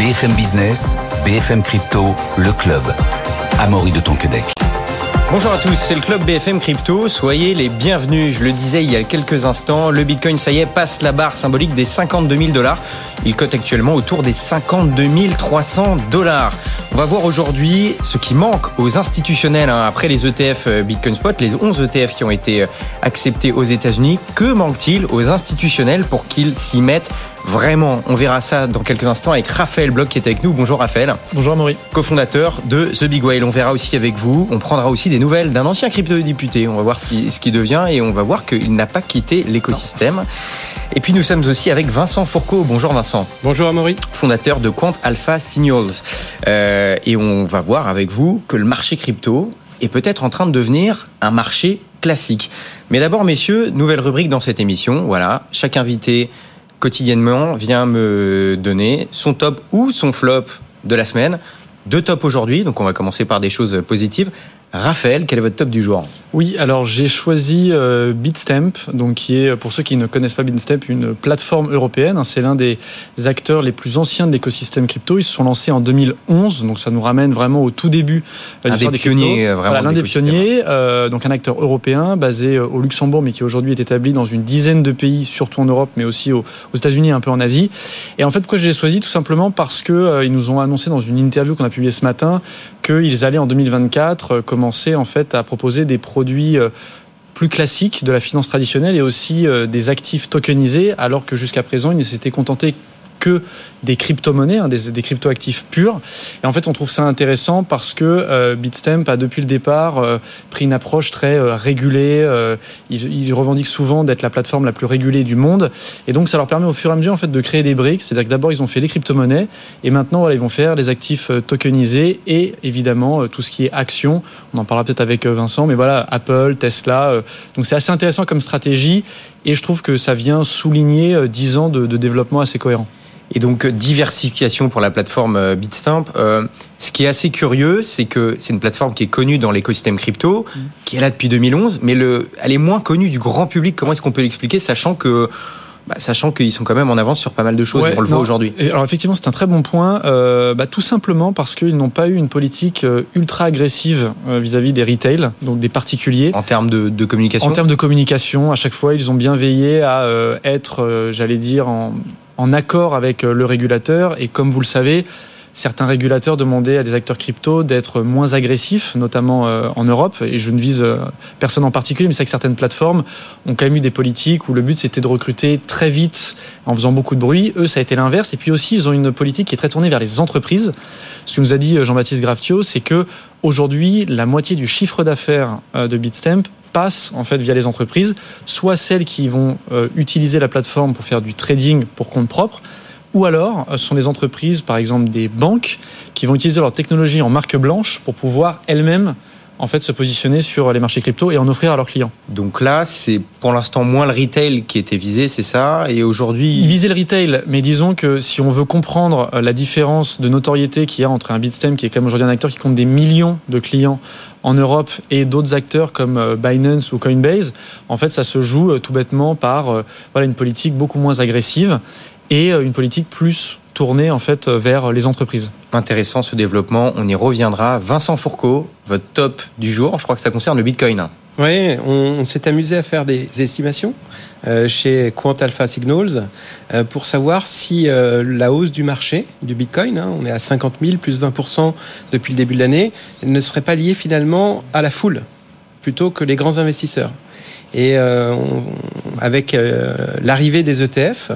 BFM Business, BFM Crypto, le club. Amaury de Tonquedec. Bonjour à tous, c'est le club BFM Crypto. Soyez les bienvenus. Je le disais il y a quelques instants, le Bitcoin, ça y est, passe la barre symbolique des 52 000 dollars. Il cote actuellement autour des 52 300 dollars. On va voir aujourd'hui ce qui manque aux institutionnels hein, après les ETF euh, Bitcoin Spot, les 11 ETF qui ont été euh, acceptés aux États-Unis. Que manque-t-il aux institutionnels pour qu'ils s'y mettent Vraiment, on verra ça dans quelques instants avec Raphaël Bloch qui est avec nous. Bonjour Raphaël. Bonjour Amaury. Cofondateur de The Big Whale. On verra aussi avec vous. On prendra aussi des nouvelles d'un ancien crypto-député. On va voir ce qui, ce qui devient et on va voir qu'il n'a pas quitté l'écosystème. Et puis nous sommes aussi avec Vincent Fourcault. Bonjour Vincent. Bonjour Amaury. Fondateur de Quant Alpha Signals. Euh, et on va voir avec vous que le marché crypto est peut-être en train de devenir un marché classique. Mais d'abord, messieurs, nouvelle rubrique dans cette émission. Voilà, chaque invité quotidiennement vient me donner son top ou son flop de la semaine. Deux tops aujourd'hui, donc on va commencer par des choses positives. Raphaël, quel est votre top du jour Oui, alors j'ai choisi euh, Bitstamp, donc qui est, pour ceux qui ne connaissent pas Bitstamp, une plateforme européenne. C'est l'un des acteurs les plus anciens de l'écosystème crypto. Ils se sont lancés en 2011, donc ça nous ramène vraiment au tout début. Euh, un des, pionniers, euh, vraiment. l'un des pionniers, donc un acteur européen basé au Luxembourg, mais qui aujourd'hui est établi dans une dizaine de pays, surtout en Europe, mais aussi aux, États-Unis, un peu en Asie. Et en fait, pourquoi je l'ai choisi? Tout simplement parce que ils nous ont annoncé dans une interview qu'on a publiée ce matin qu'ils allaient en 2024 fait à proposer des produits euh, plus classiques de la finance traditionnelle et aussi euh, des actifs tokenisés, alors que jusqu'à présent, ils s'étaient contentés que des crypto-monnaies, hein, des, des crypto-actifs purs. Et en fait, on trouve ça intéressant parce que euh, Bitstamp a depuis le départ euh, pris une approche très euh, régulée. Euh, il, il, revendique souvent d'être la plateforme la plus régulée du monde. Et donc, ça leur permet au fur et à mesure en fait de créer des briques. C'est-à-dire que d'abord, ils ont fait les crypto-monnaies et maintenant, voilà, ils vont faire les actifs tokenisés et évidemment tout ce qui est action. On en parlera peut-être avec Vincent, mais voilà, Apple, Tesla. donc, c'est assez intéressant comme stratégie et je trouve que ça vient souligner 10 ans de, de développement assez cohérent. Et donc diversification pour la plateforme euh, Bitstamp. Euh, ce qui est assez curieux, c'est que c'est une plateforme qui est connue dans l'écosystème crypto, mm. qui est là depuis 2011, mais le, elle est moins connue du grand public. Comment est-ce qu'on peut l'expliquer, sachant que bah, sachant qu'ils sont quand même en avance sur pas mal de choses, ouais, on le voit aujourd'hui. Alors effectivement, c'est un très bon point, euh, bah, tout simplement parce qu'ils n'ont pas eu une politique euh, ultra agressive euh, vis-à-vis des retail, donc des particuliers. En termes de, de, communication En termes de communication, à chaque fois, ils ont bien veillé à euh, être, euh, j'allais dire, en, en accord avec le régulateur. Et comme vous le savez, certains régulateurs demandaient à des acteurs crypto d'être moins agressifs, notamment euh, en Europe. Et je ne vise euh, personne en particulier, mais c'est que certaines plateformes ont quand même eu des politiques où le but c'était de recruter très vite en faisant beaucoup de bruit. Eux, ça a été l'inverse. Et puis aussi, ils ont une politique qui est très tournée vers les entreprises. Ce que nous a dit Jean-Baptiste Graftio, c'est que aujourd'hui, la moitié du chiffre d'affaires de Bitstamp passe en fait via les entreprises, soit celles qui vont euh, utiliser la plateforme pour faire du trading pour compte propre, ou alors ce sont des entreprises, par exemple des banques, qui vont utiliser leur technologie en marque blanche pour pouvoir elles-mêmes en fait se positionner sur les marchés crypto et en offrir à leurs clients. Donc là, c'est pour l'instant moins le retail qui était visé, c'est ça? Et aujourd'hui... Ils visaient le retail, mais disons que si on veut comprendre la différence de notoriété qu'il y a entre un Bitstamp, qui est quand même aujourd'hui un acteur qui compte des millions de clients en Europe et d'autres acteurs comme Binance ou Coinbase, en fait, ça se joue tout bêtement par voilà, une politique beaucoup moins agressive et une politique plus tournée en fait vers les entreprises. Intéressant ce développement, on y reviendra. Vincent Fourcault, votre top du jour, je crois que ça concerne le Bitcoin. Oui, on, on s'est amusé à faire des estimations euh, chez Quant Alpha Signals euh, pour savoir si euh, la hausse du marché du Bitcoin, hein, on est à 50 000 plus 20 depuis le début de l'année, ne serait pas liée finalement à la foule plutôt que les grands investisseurs. Et euh, on, avec euh, l'arrivée des ETF,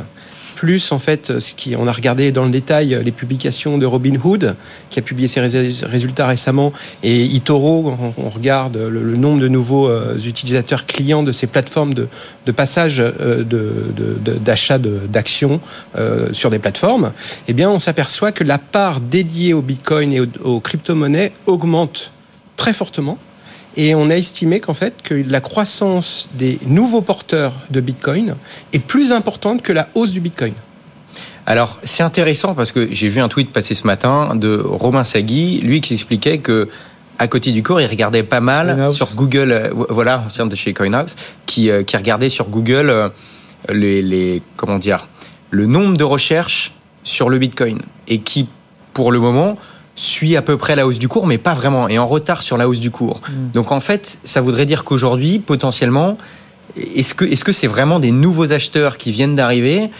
plus en fait on a regardé dans le détail les publications de Robinhood qui a publié ses résultats récemment et Itoro on, on regarde le, nombre de nouveaux euh, utilisateurs clients de ces plateformes de, passage euh, d'achat d'actions euh, sur des plateformes eh bien on s'aperçoit que la part dédiée au Bitcoin et aux, aux crypto-monnaies augmente très fortement et on a estimé qu'en fait que la croissance des nouveaux porteurs de Bitcoin est plus importante que la hausse du Bitcoin. Alors c'est intéressant parce que j'ai vu un tweet passer ce matin de Romain Sagui, lui qui expliquait que à côté du cours, il regardait pas mal Coinhouse. sur Google, euh, voilà, ancien de chez Coinhouse, qui, euh, qui regardait sur Google euh, les, les, comment dire, le nombre de recherches sur le Bitcoin. et qui, pour le moment, suit à peu près la hausse du cours, mais pas vraiment, et en retard sur la hausse du cours. Mm. Donc en fait, ça voudrait dire qu'aujourd'hui, potentiellement, est-ce que c'est vraiment des nouveaux acheteurs qui viennent d'arriver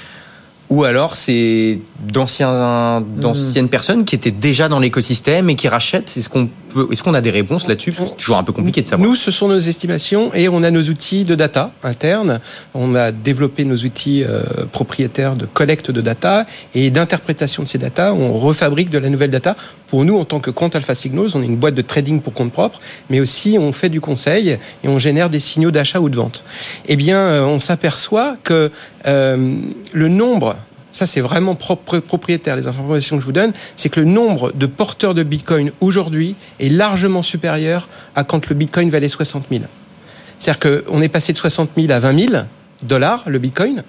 ou alors c'est d'anciennes personnes qui étaient déjà dans l'écosystème et qui rachètent? Est-ce qu'on est-ce qu'on a des réponses là-dessus? C'est toujours un peu compliqué de savoir. Nous, ce sont nos estimations et on a nos outils de data internes. On a développé nos outils euh, propriétaires de collecte de data et d'interprétation de ces data. On refabrique de la nouvelle data. Pour nous, en tant que compte Alpha Signals, on est une boîte de trading pour compte propre, mais aussi on fait du conseil et on génère des signaux d'achat ou de vente. Eh bien, euh, on s'aperçoit que euh, le nombre ça c'est vraiment propre, propriétaire, les informations que je vous donne, c'est que le nombre de porteurs de Bitcoin aujourd'hui est largement supérieur à quand le Bitcoin valait 60 000. C'est-à-dire qu'on est passé de 60 000 à 20 000 dollars le Bitcoin,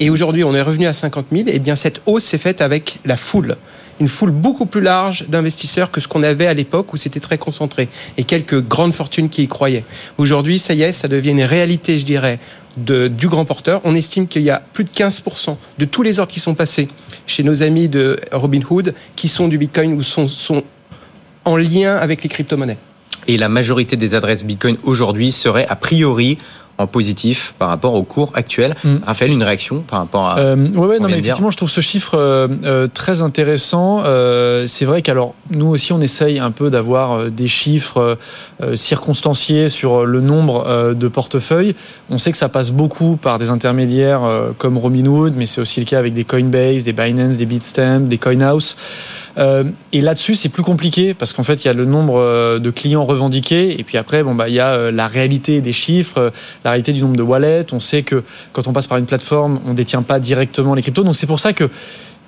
et aujourd'hui on est revenu à 50 000, et bien cette hausse s'est faite avec la foule. Une foule beaucoup plus large d'investisseurs que ce qu'on avait à l'époque où c'était très concentré, et quelques grandes fortunes qui y croyaient. Aujourd'hui, ça y est, ça devient une réalité, je dirais, du grand porteur. On estime qu'il y a plus de 15% de tous les ordres qui sont passés chez nos amis de Robinhood qui sont du Bitcoin ou sont, sont en lien avec les crypto-monnaies. Et la majorité des adresses Bitcoin aujourd'hui seraient a priori en positif par rapport au cours actuel. Mm. Raphaël, une réaction par rapport à... Euh, ouais, ouais, non, mais effectivement, je trouve ce chiffre euh, euh, très intéressant. Euh, c'est vrai qu'alors, nous aussi, on essaye un peu d'avoir des chiffres circonstanciés sur le nombre de portefeuilles. On sait que ça passe beaucoup par des intermédiaires comme Robinhood, mais c'est aussi le cas avec des Coinbase, des Binance, des Bitstamp, des CoinHouse. Euh, et là-dessus, c'est plus compliqué parce qu'en fait, il y a le nombre euh, de clients revendiqués et puis après, bon bah, il y a euh, la réalité des chiffres, la réalité du nombre de wallets. On sait que quand on passe par une plateforme, on détient pas directement les cryptos. Donc c'est pour ça que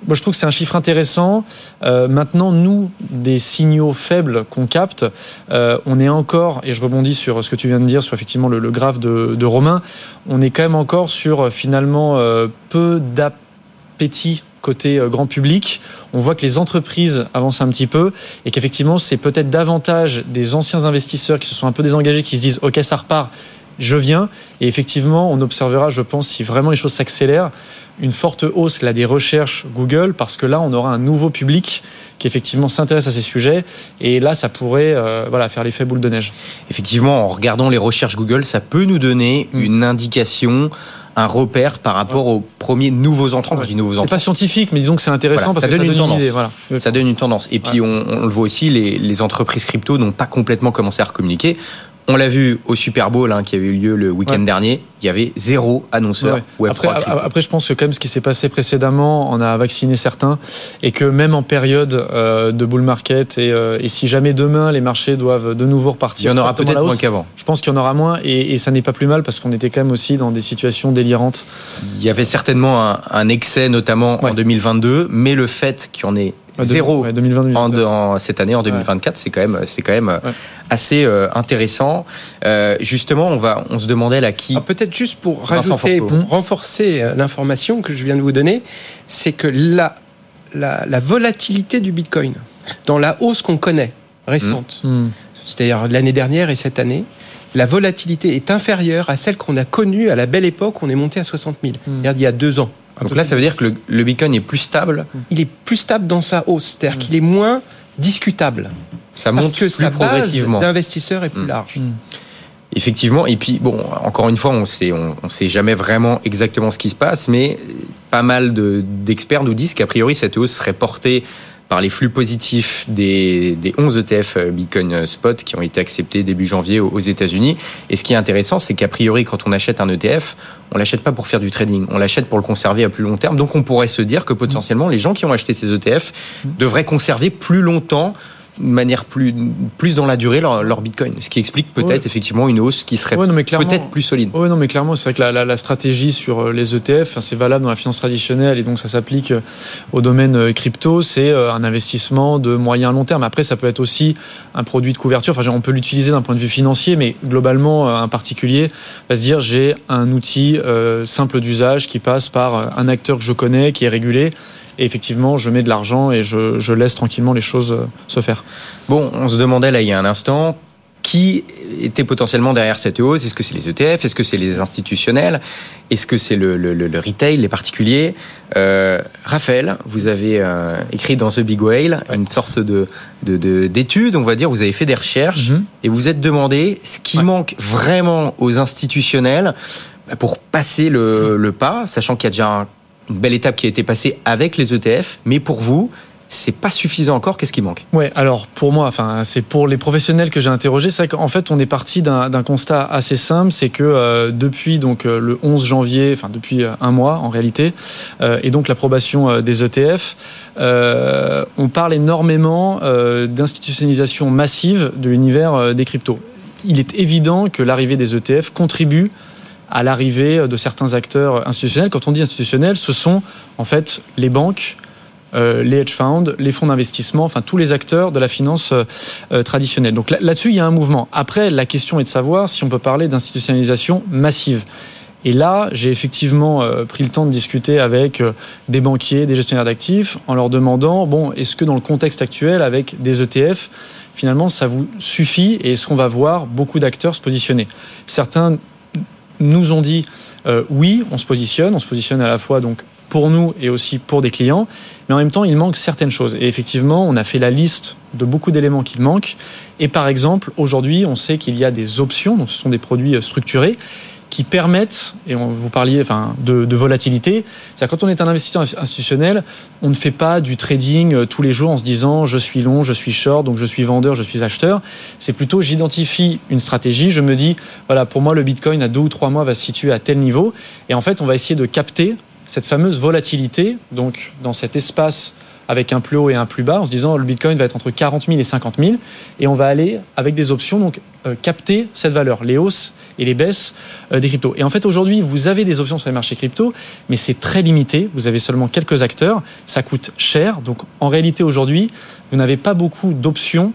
moi, je trouve que c'est un chiffre intéressant. Maintenant, nous, des signaux faibles qu'on capte, on est encore, et je rebondis sur ce que tu viens de dire, sur effectivement le, graphe de, Romain, on est quand même encore sur finalement peu d'appétit côté euh, grand public. On voit que les entreprises avancent un petit peu et qu'effectivement, c'est peut-être davantage des anciens investisseurs qui se sont un peu désengagés, qui se disent, OK, ça repart, je viens. Et effectivement, on observera, je pense, si vraiment les choses s'accélèrent, une forte hausse là, des recherches Google, parce que là, on aura un nouveau public qui effectivement s'intéresse à ces sujets. Et là, ça pourrait euh, voilà, faire l'effet boule de neige. Effectivement, en regardant les recherches Google, ça peut nous donner Mm. une indication, un repère par rapport aux premiers nouveaux entrants. Quand je dis nouveaux C'est entrants, pas scientifique, mais disons que c'est intéressant Voilà, parce ça que donne ça une donne tendance. idée. Voilà. ça donne une tendance. Et puis, on, on le voit aussi, les, les entreprises crypto n'ont pas complètement commencé à recommuniquer. On l'a vu au Super Bowl hein, qui avait eu lieu le week-end Ouais. dernier. Il y avait zéro annonceur Ouais. Web3 Après, crypto. après, je pense que quand même ce qui s'est passé précédemment, on a vacciné certains, et que même en période euh, de bull market, et, euh, et si jamais demain les marchés doivent de nouveau Il repartir, y en aura peut-être moins qu'avant. Je pense qu'il y en aura moins, et, et ça n'est pas plus mal parce qu'on était quand même aussi dans des situations délirantes. Il y avait certainement un, un excès, notamment en Ouais. 2022, mais le fait qu'il y en ait Ouais, zéro ouais, 2020, en, 2021. en- cette année, en 2024, c'est quand même, c'est quand même Ouais. assez euh, intéressant. Euh, justement, on va, on se demandait là qui. Peut-être juste pour rajouter, pour renforcer euh, l'information que je viens de vous donner, c'est que la, la, la volatilité du Bitcoin, dans la hausse qu'on connaît récente, Hmm. c'est-à-dire l'année dernière et cette année, la volatilité est inférieure à celle qu'on a connue à la belle époque où on est monté à 60 000, Mm. c'est-à-dire il y a deux ans. Donc là, plus. ça veut dire que le, le Bitcoin est plus stable, il est plus stable dans sa hausse, c'est-à-dire qu'il est moins discutable. ça Parce monte que plus sa progressivement. d'investisseurs est plus Mm. large. Mm. Effectivement, et puis bon, encore une fois, on sait, on, on sait jamais vraiment exactement ce qui se passe, mais pas mal de- d'experts nous disent qu'a priori cette hausse serait portée par les flux positifs des, des 11 ETF euh, Bitcoin Spot qui ont été acceptés début janvier aux aux États-Unis. Et ce qui est intéressant, c'est qu'a priori, quand on achète un ETF, on l'achète pas pour faire du trading, on l'achète pour le conserver à plus long terme. Donc on pourrait se dire que potentiellement, les gens qui ont acheté ces ETF devraient conserver plus longtemps de manière plus, plus dans la durée leur, leur Bitcoin. Ce qui explique peut-être Ouais. effectivement une hausse qui serait Ouais, peut-être plus solide. Oui, non, mais clairement, c'est vrai que la, la- la stratégie sur euh, les ETF, c'est valable dans la finance traditionnelle et donc ça s'applique euh, au domaine euh, crypto. C'est un investissement de moyen long terme. Après, ça peut être aussi un produit de couverture. Enfin, on peut l'utiliser d'un point de vue financier, mais globalement, un particulier va se dire j'ai un outil simple d'usage qui passe par un acteur que je connais, qui est régulé. Et effectivement, je mets de l'argent et je, je laisse tranquillement les choses euh, se faire. Bon, on se demandait là il y a un instant, qui était potentiellement derrière cette hausse? Est-ce que c'est les ETF Est-ce que c'est les institutionnels? Est-ce que c'est le, le, retail, les particuliers? Euh, Raphaël, vous avez euh, écrit dans The Big Whale une sorte de d'étude, on va dire, vous avez fait des recherches mhm. et vous êtes demandé ce qui manque vraiment aux institutionnels pour passer le, le pas, sachant qu'il y a déjà une belle étape qui a été passée avec les ETF, mais pour vous, c'est pas suffisant encore. Qu'est-ce qui manque? Ouais, alors pour moi, enfin, c'est pour les professionnels que j'ai interrogés. C'est qu'en fait, on est parti d'un constat assez simple, c'est que euh, depuis donc euh, le 11 janvier, enfin depuis euh, un mois en réalité, et donc l'approbation des ETF, on parle énormément d'institutionnalisation massive de l'univers des cryptos. Il est évident que l'arrivée des ETF contribue à l'arrivée de certains acteurs institutionnels. Quand on dit institutionnels, ce sont en fait les banques, euh, les hedge funds, les fonds d'investissement, enfin tous les acteurs de la finance euh, euh, traditionnelle. Donc là-dessus, il y a un mouvement. Après, la question est de savoir si on peut parler d'institutionnalisation massive. Et là, j'ai effectivement pris le temps de discuter avec des banquiers, des gestionnaires d'actifs, en leur demandant, bon, est-ce que dans le contexte actuel, avec des ETF, finalement, ça vous suffit et est-ce qu'on va voir beaucoup d'acteurs se positionner? Certains nous ont dit, oui, on se positionne, on se positionne à la fois donc pour nous et aussi pour des clients. Mais en même temps, il manque certaines choses. Et effectivement, on a fait la liste de beaucoup d'éléments qu'il manque. Et par exemple, aujourd'hui, on sait qu'il y a des options, donc ce sont des produits euh, structurés, qui permettent, et on, vous parliez enfin, de, volatilité, c'est-à-dire quand on est un investisseur institutionnel, on ne fait pas du trading euh, tous les jours en se disant je suis long, je suis short, donc je suis vendeur, je suis acheteur. C'est plutôt j'identifie une stratégie, je me dis voilà pour moi le Bitcoin à deux ou trois mois va se situer à tel niveau, et en fait on va essayer de capter cette fameuse volatilité, donc dans cet espace avec un plus haut et un plus bas, en se disant le Bitcoin va être entre 40 000 et 50 000, et on va aller avec des options, donc euh, capter cette valeur, les hausses et les baisses euh, des cryptos. Et en fait, aujourd'hui, vous avez des options sur les marchés crypto, mais c'est très limité. Vous avez seulement quelques acteurs, ça coûte cher. Donc, en réalité, aujourd'hui, vous n'avez pas beaucoup d'options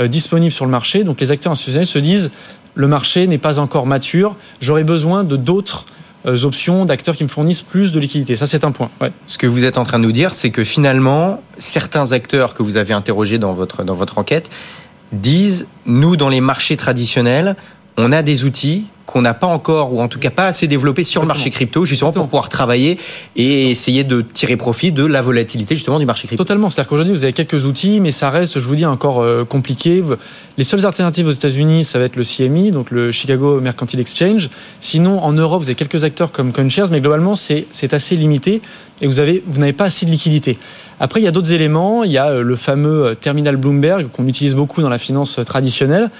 euh, disponibles sur le marché. Donc, les acteurs institutionnels se disent le marché n'est pas encore mature, j'aurais besoin de d'autres euh, options d'acteurs qui me fournissent plus de liquidités. Ça, c'est un point. Ce que vous êtes en train de nous dire, c'est que finalement, certains acteurs que vous avez interrogés dans votre, dans votre enquête disent, nous, dans les marchés traditionnels, on a des outils qu'on n'a pas encore, ou en tout cas pas assez développé sur le marché crypto, justement pour pouvoir travailler et essayer de tirer profit de la volatilité justement du marché crypto. Totalement. C'est-à-dire qu'aujourd'hui, vous avez quelques outils, mais ça reste, je vous dis, encore euh, compliqué. Les seules alternatives aux États-Unis, ça va être le CME, donc le Chicago Mercantile Exchange. Sinon, en Europe, vous avez quelques acteurs comme CoinShares, mais globalement, c'est assez limité et vous avez vous n'avez pas assez de liquidité. Après, il y a d'autres éléments. Il y a euh, le fameux euh, terminal Bloomberg qu'on utilise beaucoup dans la finance traditionnelle.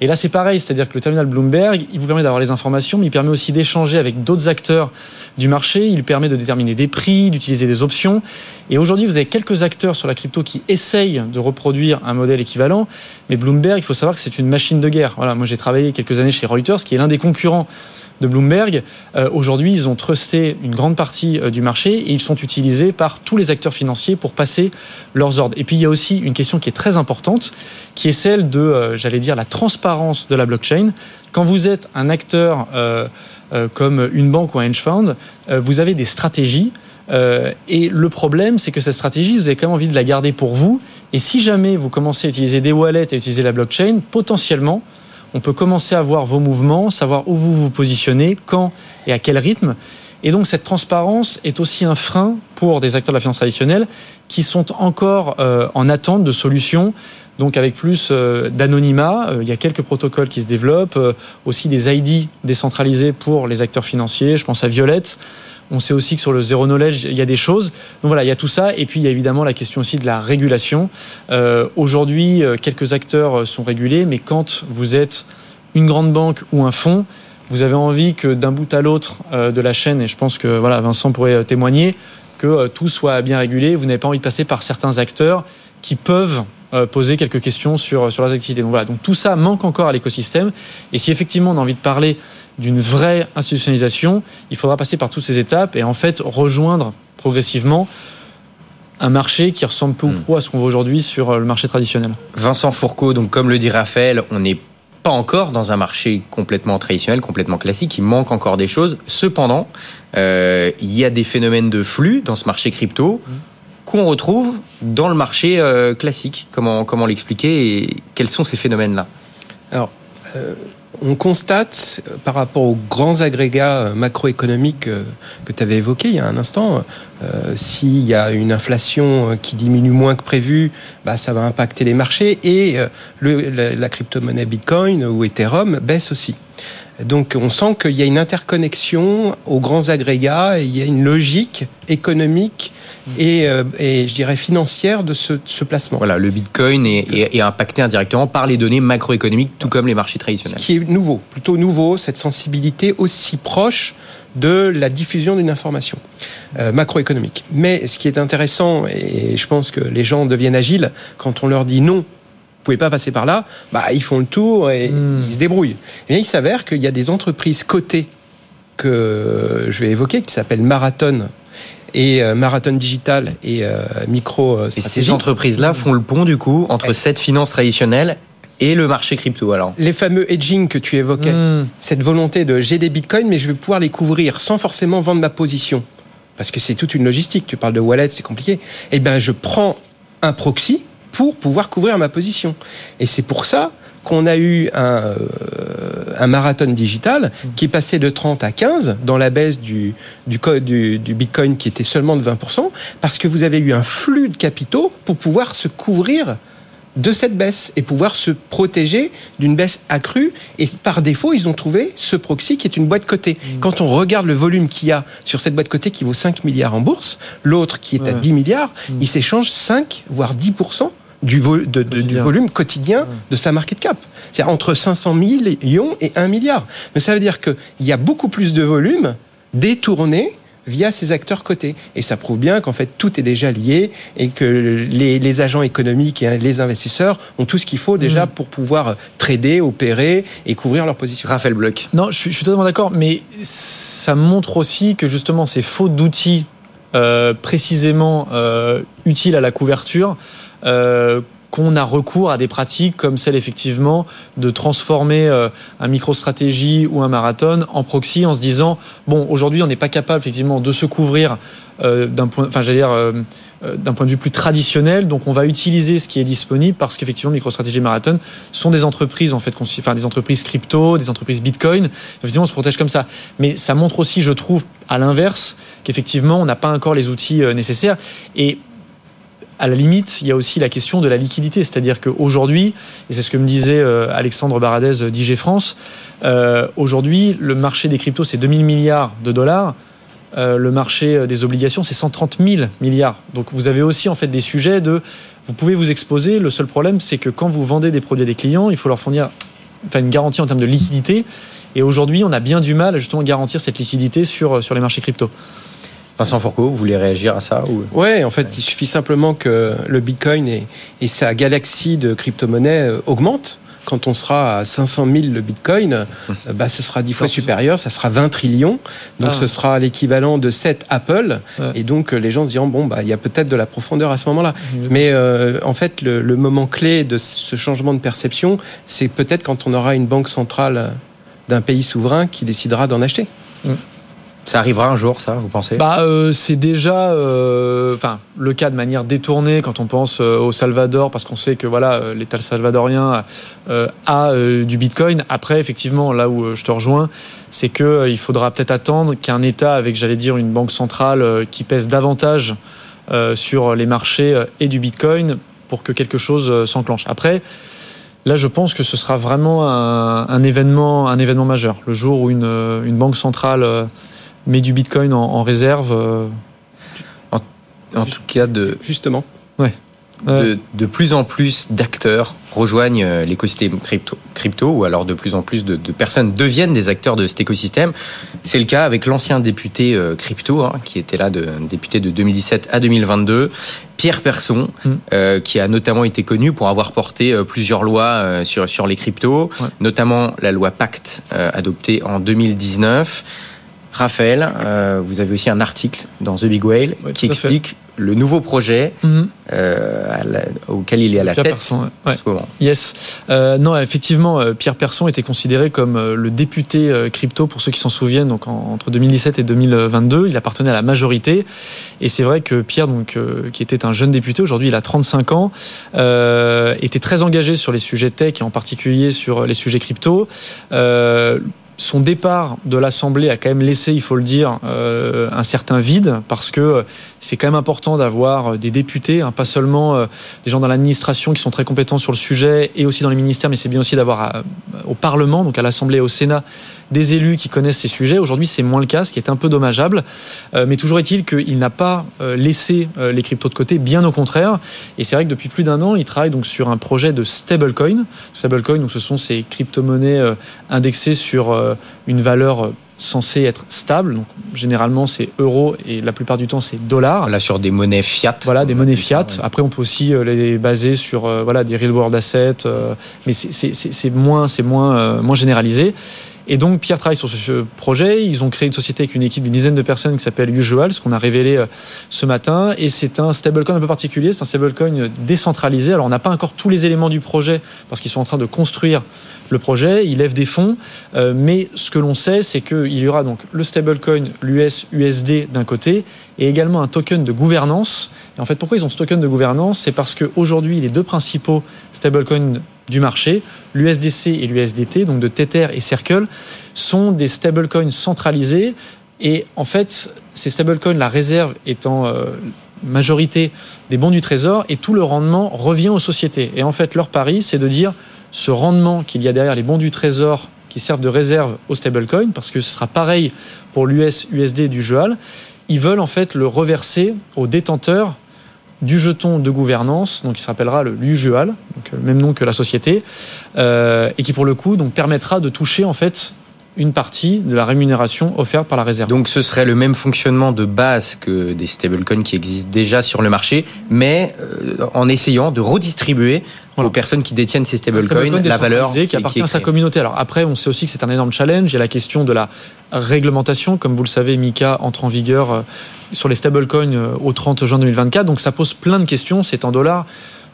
Et là, c'est pareil, c'est-à-dire que le terminal Bloomberg, il vous permet d'avoir les informations, mais il permet aussi d'échanger avec d'autres acteurs du marché. Il permet de déterminer des prix, d'utiliser des options. Et aujourd'hui, vous avez quelques acteurs sur la crypto qui essayent de reproduire un modèle équivalent. Mais Bloomberg, il faut savoir que c'est une machine de guerre. Voilà, moi, j'ai travaillé quelques années chez Reuters, qui est l'un des concurrents de Bloomberg. Euh, aujourd'hui, ils ont trusté une grande partie euh, du marché et ils sont utilisés par tous les acteurs financiers pour passer leurs ordres. Et puis, il y a aussi une question qui est très importante, qui est celle de, euh, j'allais dire, la transparence de la blockchain. Quand vous êtes un acteur comme une banque ou un hedge fund, vous avez des stratégies. et le problème, c'est que cette stratégie, vous avez quand même envie de la garder pour vous. Et si jamais vous commencez à utiliser des wallets et à utiliser la blockchain, potentiellement, on peut commencer à voir vos mouvements, savoir où vous vous positionnez, quand et à quel rythme. Et donc cette transparence est aussi un frein pour des acteurs de la finance traditionnelle qui sont encore euh, en attente de solutions, donc avec plus euh, d'anonymat. Euh, il y a quelques protocoles qui se développent, aussi des ID décentralisés pour les acteurs financiers. Je pense à Violette. On sait aussi que sur le zéro knowledge, il y a des choses. Donc voilà, il y a tout ça. Et puis il y a évidemment la question aussi de la régulation. Euh, aujourd'hui, euh, quelques acteurs euh, sont régulés, mais quand vous êtes une grande banque ou un fonds, vous avez envie que d'un bout à l'autre de la chaîne, et je pense que voilà, Vincent pourrait témoigner, que tout soit bien régulé. Vous n'avez pas envie de passer par certains acteurs qui peuvent poser quelques questions sur, sur leurs activités. Donc voilà, donc tout ça manque encore à l'écosystème. Et si effectivement on a envie de parler d'une vraie institutionnalisation, il faudra passer par toutes ces étapes et en fait rejoindre progressivement un marché qui ressemble peu ou hmm. prou à ce qu'on voit aujourd'hui sur euh, le marché traditionnel. Vincent Fourcault, donc comme le dit Raphaël, on n'est pas encore dans un marché complètement traditionnel, complètement classique, il manque encore des choses. Cependant, euh, il y a des phénomènes de flux dans ce marché crypto hmm. Qu'on retrouve dans le marché euh, classique. Comment, comment l'expliquer et quels sont ces phénomènes-là? Alors, euh, on constate euh, par rapport aux grands agrégats macroéconomiques que tu avais évoqués il y a un instant, s'il y a une inflation qui diminue moins que prévu, bah, ça va impacter les marchés et la, la crypto-monnaie Bitcoin ou Ethereum baisse aussi. Donc on sent qu'il y a une interconnexion aux grands agrégats et il y a une logique économique et, euh, et je dirais financière de ce, ce placement. Voilà, le Bitcoin est, est, est, impacté indirectement par les données macroéconomiques, tout comme les marchés traditionnels. Ce qui est nouveau, plutôt nouveau, cette sensibilité aussi proche de la diffusion d'une information euh, macroéconomique. Mais ce qui est intéressant, et je pense que les gens deviennent agiles, quand on leur dit non, pouvez pas passer par là, bah, ils font le tour et mmh. ils se débrouillent. Et il s'avère qu'il y a des entreprises cotées que je vais évoquer qui s'appellent Marathon et euh, Marathon Digital et euh, Micro Et ces entreprises-là font le pont du coup entre cette finance traditionnelle et le marché crypto alors? Les fameux hedging que tu évoquais, mmh. cette volonté de j'ai des bitcoins mais je vais pouvoir les couvrir sans forcément vendre ma position. Parce que c'est toute une logistique, tu parles de wallet, c'est compliqué. Eh bien je prends un proxy pour pouvoir couvrir ma position. Et c'est pour ça qu'on a eu un, euh, un, marathon digital qui est passé de 30 à 15 dans la baisse du, du, du, du Bitcoin qui était seulement de 20%, parce que vous avez eu un flux de capitaux pour pouvoir se couvrir de cette baisse et pouvoir se protéger d'une baisse accrue. Et par défaut, ils ont trouvé ce proxy qui est une boîte cotée. Mmh. Quand on regarde le volume qu'il y a sur cette boîte cotée qui vaut 5 milliards en bourse, l'autre qui est ouais. à 10 milliards, mmh. il s'échange 5 voire 10% du, vo de, de, du, volume quotidien de sa market cap. C'est entre 500 millions et 1 milliard. Mais ça veut dire qu'il y a beaucoup plus de volume détourné via ces acteurs cotés. Et ça prouve bien qu'en fait tout est déjà lié et que les, les, agents économiques et les investisseurs ont tout ce qu'il faut déjà mmh. pour pouvoir trader, opérer et couvrir leur position. Raphaël Bloch. Non, je suis, je suis totalement d'accord, mais ça montre aussi que justement ces fautes d'outils euh, précisément euh, utiles à la couverture euh, qu'on a recours à des pratiques comme celle effectivement de transformer euh, un micro-stratégie ou un marathon en proxy en se disant bon aujourd'hui on n'est pas capable effectivement de se couvrir euh, d'un point enfin j'allais dire euh, d'un point de vue plus traditionnel. Donc on va utiliser ce qui est disponible parce qu'effectivement micro-stratégie marathon sont des entreprises en fait enfin des entreprises crypto des entreprises bitcoin. Effectivement on se protège comme ça. Mais ça montre aussi je trouve à l'inverse qu'effectivement on n'a pas encore les outils nécessaires. Et à la limite, il y a aussi la question de la liquidité. C'est-à-dire qu'aujourd'hui, et c'est ce que me disait euh, Alexandre Baradez d'IG France, euh, aujourd'hui, le marché des cryptos, c'est 2000 milliards de dollars. Euh, le marché des obligations, c'est 130 000 milliards. Donc vous avez aussi en fait des sujets de... Vous pouvez vous exposer. Le seul problème, c'est que quand vous vendez des produits à des clients, il faut leur fournir une garantie en termes de liquidité. Et aujourd'hui, on a bien du mal à justement garantir cette liquidité sur, sur les marchés crypto. Vincent Fourcault, vous voulez réagir à ça ou... Ouais, en fait, il suffit simplement que le Bitcoin et, et sa galaxie de crypto-monnaies augmentent. Quand on sera à 500 000 le Bitcoin, bah, ce sera 10 fois supérieur, ça sera 20 trillions. Donc ah. ce sera l'équivalent de 7 Apple. Ouais. Et donc les gens se diront, bon, bah, il y a peut-être de la profondeur à ce moment-là. Mais euh, en fait, le, le, moment clé de ce changement de perception, c'est peut-être quand on aura une banque centrale d'un pays souverain qui décidera d'en acheter. Mmh. Ça arrivera un jour, ça, vous pensez? Bah, euh, C'est déjà euh, le cas de manière détournée quand on pense euh, au Salvador, parce qu'on sait que voilà, l'État salvadorien a du Bitcoin. Après, effectivement, là où je te rejoins, c'est qu'il faudra peut-être attendre qu'un État avec, j'allais dire, une banque centrale qui pèse davantage sur les marchés et du Bitcoin pour que quelque chose s'enclenche. Après, Là, je pense que ce sera vraiment un, événement, un événement majeur. Le jour où une banque centrale met du Bitcoin en, en réserve. Euh... En, en, tout cas, de justement. Ouais. De, de, plus en plus d'acteurs rejoignent euh, l'écosystème crypto, crypto, ou alors de plus en plus de, de, personnes deviennent des acteurs de cet écosystème. C'est le cas avec l'ancien député euh, crypto, hein, qui était là, de, député de 2017 à 2022, Pierre Persson, mm. euh, qui a notamment été connu pour avoir porté plusieurs lois sur, sur les cryptos, ouais. notamment la loi Pacte euh, adoptée en 2019. Raphaël, euh, vous avez aussi un article dans The Big Whale ouais, qui explique le nouveau projet Mhm. euh, la- auquel il est à la Pierre tête Persson, ouais. en Ouais. ce moment. Yes. Euh, non, effectivement, Pierre Persson était considéré comme le député crypto, pour ceux qui s'en souviennent, donc en- entre 2017 et 2022. Il appartenait à la majorité. Et c'est vrai que Pierre, donc, euh, qui était un jeune député, aujourd'hui il a 35 ans, était très engagé sur les sujets tech et en particulier sur les sujets crypto. Euh, son départ de l'Assemblée a quand même laissé, il faut le dire, euh, un certain vide parce que c'est quand même important d'avoir des députés, hein, pas seulement euh, des gens dans l'administration qui sont très compétents sur le sujet et aussi dans les ministères, mais c'est bien aussi d'avoir euh, au Parlement, donc à l'Assemblée et au Sénat, des élus qui connaissent ces sujets. Aujourd'hui, c'est moins le cas, ce qui est un peu dommageable. Euh, mais toujours est-il qu'il n'a pas euh, laissé euh, les cryptos de côté, bien au contraire. Et c'est vrai que depuis plus d'un an, il travaille donc sur un projet de stablecoin. Stablecoin, donc ce sont ces crypto-monnaies indexées sur une valeur censée être stable. Donc généralement, c'est euro et la plupart du temps, c'est dollar. Là, sur des monnaies fiat. Voilà, des On monnaies ça, fiat. ouais. Après, on peut aussi les baser sur euh, voilà, des real world assets, euh, mais c'est- moins, c'est moins, euh, moins généralisé. Et donc, Pierre travaille sur ce, projet. Ils ont créé une société avec une équipe d'une dizaine de personnes qui s'appelle Usual, ce qu'on a révélé euh, ce matin. Et c'est un stablecoin un peu particulier. C'est un stablecoin décentralisé. Alors, on n'a pas encore tous les éléments du projet parce qu'ils sont en train de construire le projet. Ils lèvent des fonds. Euh, mais ce que l'on sait, c'est qu'il y aura donc le stablecoin, l'US, USD d'un côté, et également un token de gouvernance. Et en fait, pourquoi ils ont ce token de gouvernance? C'est parce qu'aujourd'hui, les deux principaux stablecoins du marché, l'USDC et l'USDT, donc de Tether et Circle, sont des stablecoins centralisés. Et en fait, ces stablecoins, la réserve étant euh, majorité des bons du trésor, et tout le rendement revient aux sociétés. Et en fait, leur pari, c'est de dire ce rendement qu'il y a derrière les bons du trésor qui servent de réserve aux stablecoins, parce que ce sera pareil pour l'US, USD et du JEAL, ils veulent en fait le reverser aux détenteurs du jeton de gouvernance, donc qui se rappellera le l'UJEAL, donc le même nom que la société, euh, et qui pour le coup permettra de toucher en fait une partie de la rémunération offerte par la réserve. Donc ce serait le même fonctionnement de base que des stablecoins qui existent déjà sur le marché, mais euh, en essayant de redistribuer Voilà. aux personnes qui détiennent ces stablecoins stablecoin la valeur décentralisé qui appartient à sa communauté. Alors après, on sait aussi que c'est un énorme challenge. Il y a la question de la réglementation. Comme vous le savez, Mika entre en vigueur euh, sur les stablecoins euh, au 30 juin 2024. Donc ça pose plein de questions. C'est en dollars.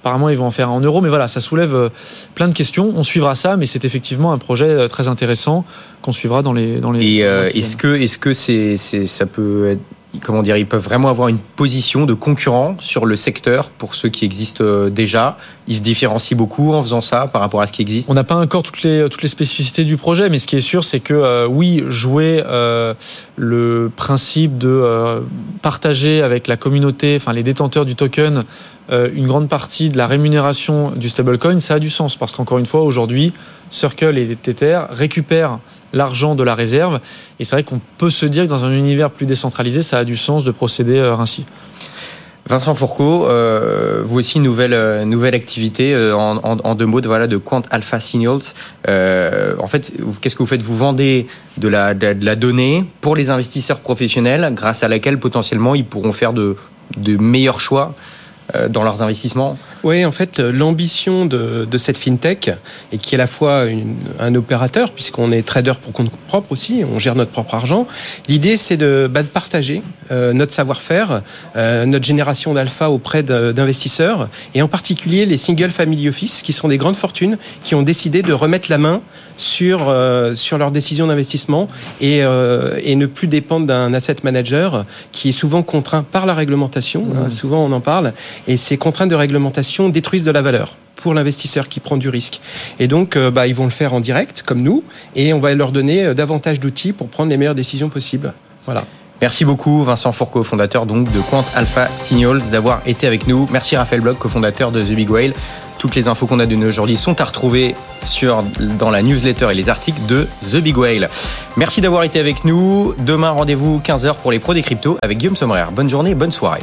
Apparemment, ils vont en faire en euros, mais voilà, ça soulève euh, plein de questions. On suivra ça, mais c'est effectivement un projet euh, très intéressant qu'on suivra dans les dans les. Et euh, est-ce que est-ce que c'est c'est ça peut être comment dire ils peuvent vraiment avoir une position de concurrent sur le secteur pour ceux qui existent euh, déjà ils se différencient beaucoup en faisant ça par rapport à ce qui existe On n'a pas encore toutes les, spécificités du projet, mais ce qui est sûr, c'est que euh, oui, jouer euh, le principe de partager avec la communauté, enfin les détenteurs du token, une grande partie de la rémunération du stablecoin, ça a du sens. Parce qu'encore une fois, aujourd'hui, Circle et Tether récupèrent l'argent de la réserve. Et c'est vrai qu'on peut se dire que dans un univers plus décentralisé, ça a du sens de procéder euh, ainsi. Vincent Fourcault, euh, vous aussi nouvelle euh, nouvelle activité euh, en, deux mots de voilà de Quant Alpha Signals. En fait, qu'est-ce que vous faites? Vous vendez de la de, la donnée pour les investisseurs professionnels, grâce à laquelle potentiellement ils pourront faire de de meilleurs choix dans leurs investissements? Oui, en fait, euh, l'ambition de, de cette fintech, et qui est à la fois une- un opérateur, puisqu'on est trader pour compte propre aussi, on gère notre propre argent, l'idée c'est de, bah, de partager euh, notre savoir-faire, euh, notre génération d'alpha auprès d'investisseurs, et en particulier les single family office, qui sont des grandes fortunes, qui ont décidé de remettre la main sur, euh, sur leurs décisions d'investissement et, et ne plus dépendre d'un asset manager qui est souvent contraint par la réglementation, hein, souvent on en parle, et ces contraintes de réglementation détruisent de la valeur pour l'investisseur qui prend du risque. Et donc, euh, bah, ils vont le faire en direct, comme nous, et on va leur donner euh, davantage d'outils pour prendre les meilleures décisions possibles. Voilà. Merci beaucoup Vincent Fourcault, fondateur donc de Quant Alpha Signals, d'avoir été avec nous. Merci Raphaël Bloch, cofondateur de The Big Whale. Toutes les infos qu'on a données aujourd'hui sont à retrouver sur, dans la newsletter et les articles de The Big Whale. Merci d'avoir été avec nous. Demain, rendez-vous 15h pour les pros des cryptos avec Guillaume Sommerer. Bonne journée, bonne soirée.